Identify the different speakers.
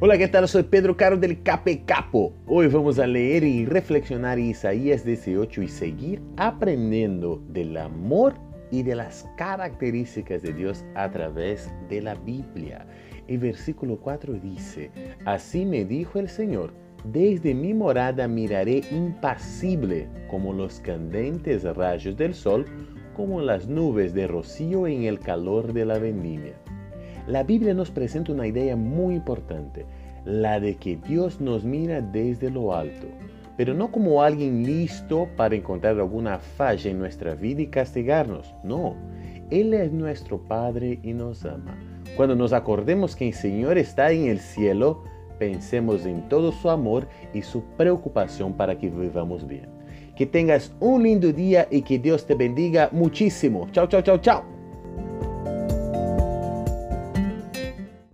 Speaker 1: Hola, ¿qué tal? Soy Pedro Caro del Cape Capo. Hoy vamos a leer y reflexionar Isaías 18 y seguir aprendiendo del amor y de las características de Dios a través de la Biblia. El versículo 4 dice, Así me dijo el Señor, desde mi morada miraré impasible como los candentes rayos del sol, como las nubes de rocío en el calor de la vendimia. La Biblia nos presenta una idea muy importante, la de que Dios nos mira desde lo alto, pero no como alguien listo para encontrar alguna falla en nuestra vida y castigarnos, no. Él es nuestro Padre y nos ama. Cuando nos acordemos que el Señor está en el cielo, pensemos en todo su amor y su preocupación para que vivamos bien. Que tengas un lindo día y que Dios te bendiga muchísimo. Chao, chao, chao, chao.